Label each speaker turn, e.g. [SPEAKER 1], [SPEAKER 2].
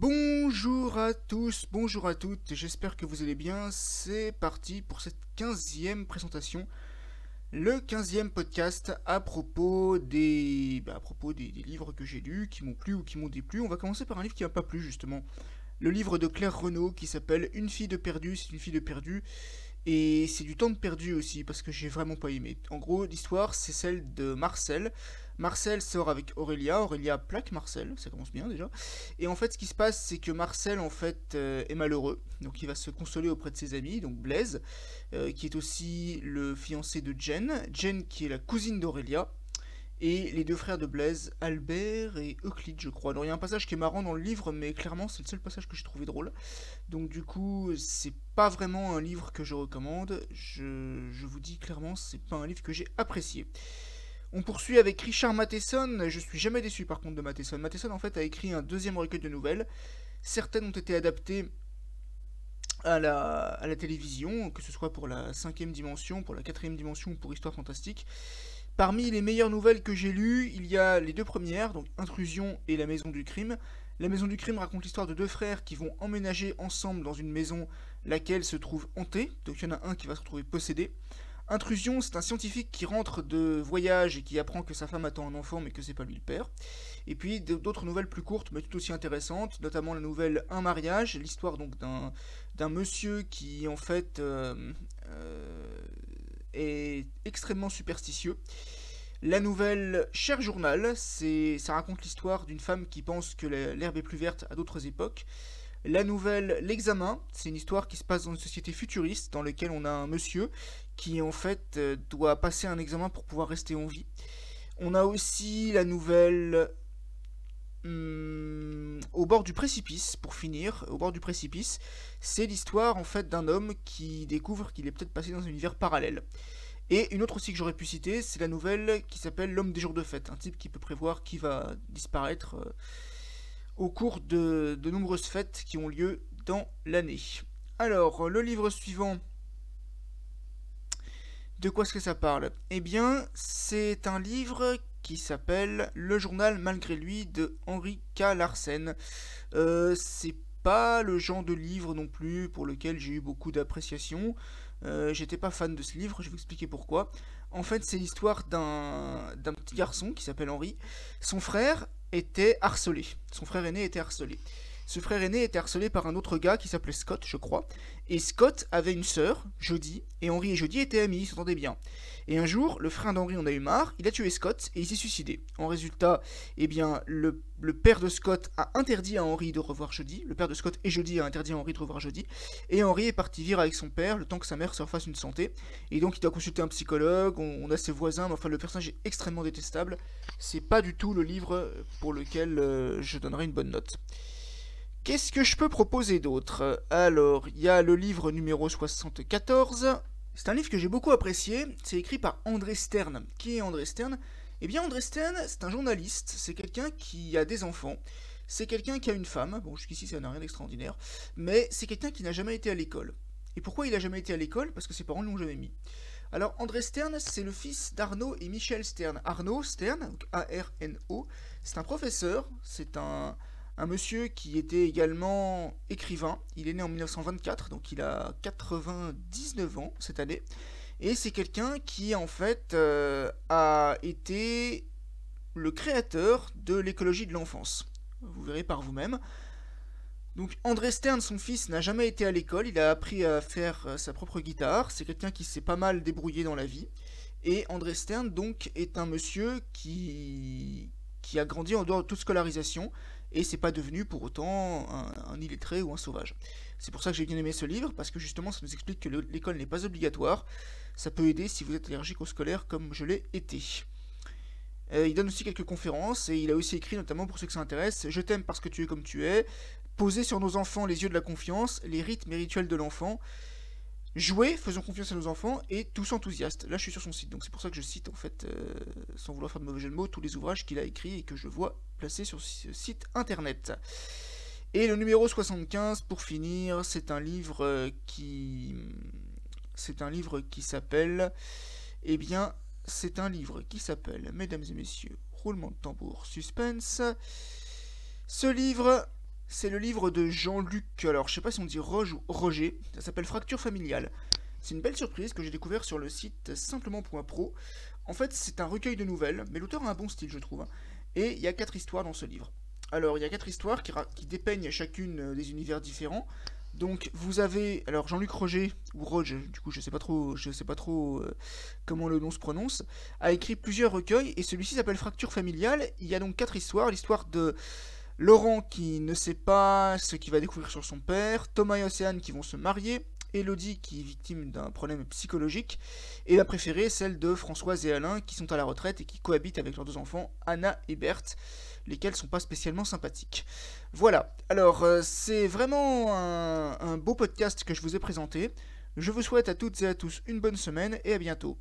[SPEAKER 1] Bonjour à tous, bonjour à toutes, j'espère que vous allez bien. C'est parti pour cette quinzième présentation, le quinzième podcast à propos des, bah, à propos des, livres que j'ai lus, qui m'ont plu ou qui m'ont déplu. On va commencer par un livre qui m'a pas plu justement, le livre de Claire Renaud qui s'appelle Une fille de perdu, c'est une fille de perdu. Et c'est du temps perdu aussi, parce que j'ai vraiment pas aimé. En gros, l'histoire, c'est celle de Marcel. Marcel sort avec Aurélia, Aurélia plaque Marcel, ça commence bien déjà. Et en fait, ce qui se passe, c'est que Marcel, en fait, euh, est malheureux. Donc il va se consoler auprès de ses amis, donc Blaise, euh, qui est aussi le fiancé de Jen. Jen, qui est la cousine d'Aurélia et les deux frères de Blaise, Albert et Euclide, je crois. Alors il y a un passage qui est marrant dans le livre, mais clairement c'est le seul passage que j'ai trouvé drôle. Donc du coup, c'est pas vraiment un livre que je recommande. Je, vous dis clairement, c'est pas un livre que j'ai apprécié. On poursuit avec Richard Matheson. Je suis jamais déçu par contre de Matheson. Matheson en fait a écrit un deuxième recueil de nouvelles. Certaines ont été adaptées à la, à la télévision, que ce soit pour la cinquième dimension, pour la quatrième dimension ou pour Histoire Fantastique. Parmi les meilleures nouvelles que j'ai lues, il y a les deux premières, donc Intrusion et La Maison du Crime. La Maison du Crime raconte l'histoire de deux frères qui vont emménager ensemble dans une maison laquelle se trouve hantée, donc il y en a un qui va se retrouver possédé. Intrusion, c'est un scientifique qui rentre de voyage et qui apprend que sa femme attend un enfant mais que c'est pas lui le père. Et puis d'autres nouvelles plus courtes mais tout aussi intéressantes, notamment la nouvelle Un mariage, l'histoire donc d'un monsieur qui en fait euh, euh, est extrêmement superstitieux. La nouvelle Cher Journal, ça raconte l'histoire d'une femme qui pense que l'herbe est plus verte à d'autres époques. La nouvelle L'Examen, c'est une histoire qui se passe dans une société futuriste dans laquelle on a un monsieur qui en fait euh, doit passer un examen pour pouvoir rester en vie. On a aussi la nouvelle hum, Au bord du précipice, pour finir, au bord du précipice, c'est l'histoire en fait d'un homme qui découvre qu'il est peut-être passé dans un univers parallèle. Et une autre aussi que j'aurais pu citer, c'est la nouvelle qui s'appelle L'homme des jours de fête, un type qui peut prévoir qui va disparaître euh, au cours de, de nombreuses fêtes qui ont lieu dans l'année. Alors, le livre suivant, de quoi est-ce que ça parle? Eh bien, c'est un livre qui s'appelle Le journal malgré lui de Henri K. Larsen. Euh, c'est pas le genre de livre non plus pour lequel j'ai eu beaucoup d'appréciation. Euh, J'étais pas fan de ce livre, je vais vous expliquer pourquoi. En fait, c'est l'histoire d'un d'un petit garçon qui s'appelle Henri. Son frère était harcelé. Son frère aîné était harcelé. Ce frère aîné était harcelé par un autre gars qui s'appelait Scott, je crois. Et Scott avait une sœur, Jodie, et Henri et Jodie étaient amis, ils s'entendaient bien. Et un jour, le frère d'Henri en a eu marre, il a tué Scott et il s'est suicidé. En résultat, eh bien, le, père de Scott a interdit à Henri de revoir Jodie. Le père de Scott et Jodie a interdit à Henri de revoir Jodie. Et Henri est parti vivre avec son père le temps que sa mère se refasse une santé. Et donc il doit consulter un psychologue, on, on a ses voisins, mais enfin le personnage est extrêmement détestable. C'est pas du tout le livre pour lequel euh, je donnerai une bonne note. Qu'est-ce que je peux proposer d'autre? Alors, il y a le livre numéro 74. C'est un livre que j'ai beaucoup apprécié. C'est écrit par André Stern. Qui est André Stern? Eh bien, André Stern, c'est un journaliste. C'est quelqu'un qui a des enfants. C'est quelqu'un qui a une femme. Bon, jusqu'ici, ça n'a rien d'extraordinaire. Mais c'est quelqu'un qui n'a jamais été à l'école. Et pourquoi il n'a jamais été à l'école? Parce que ses parents ne l'ont jamais mis. Alors, André Stern, c'est le fils d'Arnaud et Michel Stern. Arnaud Stern, A-R-N-O, c'est un professeur, c'est un, un monsieur qui était également écrivain. Il est né en 1924, donc il a 99 ans cette année. Et c'est quelqu'un qui, en fait, euh, a été le créateur de l'écologie de l'enfance. Vous verrez par vous-même. Donc André Stern, son fils, n'a jamais été à l'école, il a appris à faire euh, sa propre guitare, c'est quelqu'un qui s'est pas mal débrouillé dans la vie. Et André Stern, donc, est un monsieur qui, qui a grandi en dehors de toute scolarisation, et c'est pas devenu pour autant un, illettré ou un sauvage. C'est pour ça que j'ai bien aimé ce livre, parce que justement ça nous explique que l'école n'est pas obligatoire, ça peut aider si vous êtes allergique au scolaire comme je l'ai été. Euh, il donne aussi quelques conférences, et il a aussi écrit, notamment pour ceux que ça intéresse, Je t'aime parce que tu es comme tu es, Poser sur nos enfants les yeux de la confiance, les rythmes et rituels de l'enfant, Jouer, faisons confiance à nos enfants, et tous enthousiastes. Là, je suis sur son site, donc c'est pour ça que je cite, en fait, euh, sans vouloir faire de mauvais jeu de mots, tous les ouvrages qu'il a écrits et que je vois placés sur ce site internet. Et le numéro 75, pour finir, c'est un livre euh, qui... C'est un livre qui s'appelle... Eh bien, c'est un livre qui s'appelle, mesdames et messieurs, roulement de tambour, suspense. Ce livre C'est le livre de Jean-Luc, alors je sais pas si on dit Roge ou Roger, ça s'appelle Fracture familiale. C'est une belle surprise que j'ai découvert sur le site simplement.pro. En fait, c'est un recueil de nouvelles, mais l'auteur a un bon style, je trouve. Et il y a quatre histoires dans ce livre. Alors, il y a quatre histoires qui, qui dépeignent chacune euh, des univers différents. Donc vous avez alors Jean-Luc Roger ou Roger, du coup je sais pas trop, je sais pas trop euh, comment le nom se prononce, a écrit plusieurs recueils et celui-ci s'appelle Fracture familiale. Il y a donc quatre histoires, l'histoire de Laurent qui ne sait pas ce qu'il va découvrir sur son père, Thomas et Océane qui vont se marier, Elodie qui est victime d'un problème psychologique, et la préférée, celle de Françoise et Alain qui sont à la retraite et qui cohabitent avec leurs deux enfants, Anna et Berthe, lesquels sont pas spécialement sympathiques. Voilà, alors euh, c'est vraiment un beau podcast que je vous ai présenté. Je vous souhaite à toutes et à tous une bonne semaine et à bientôt.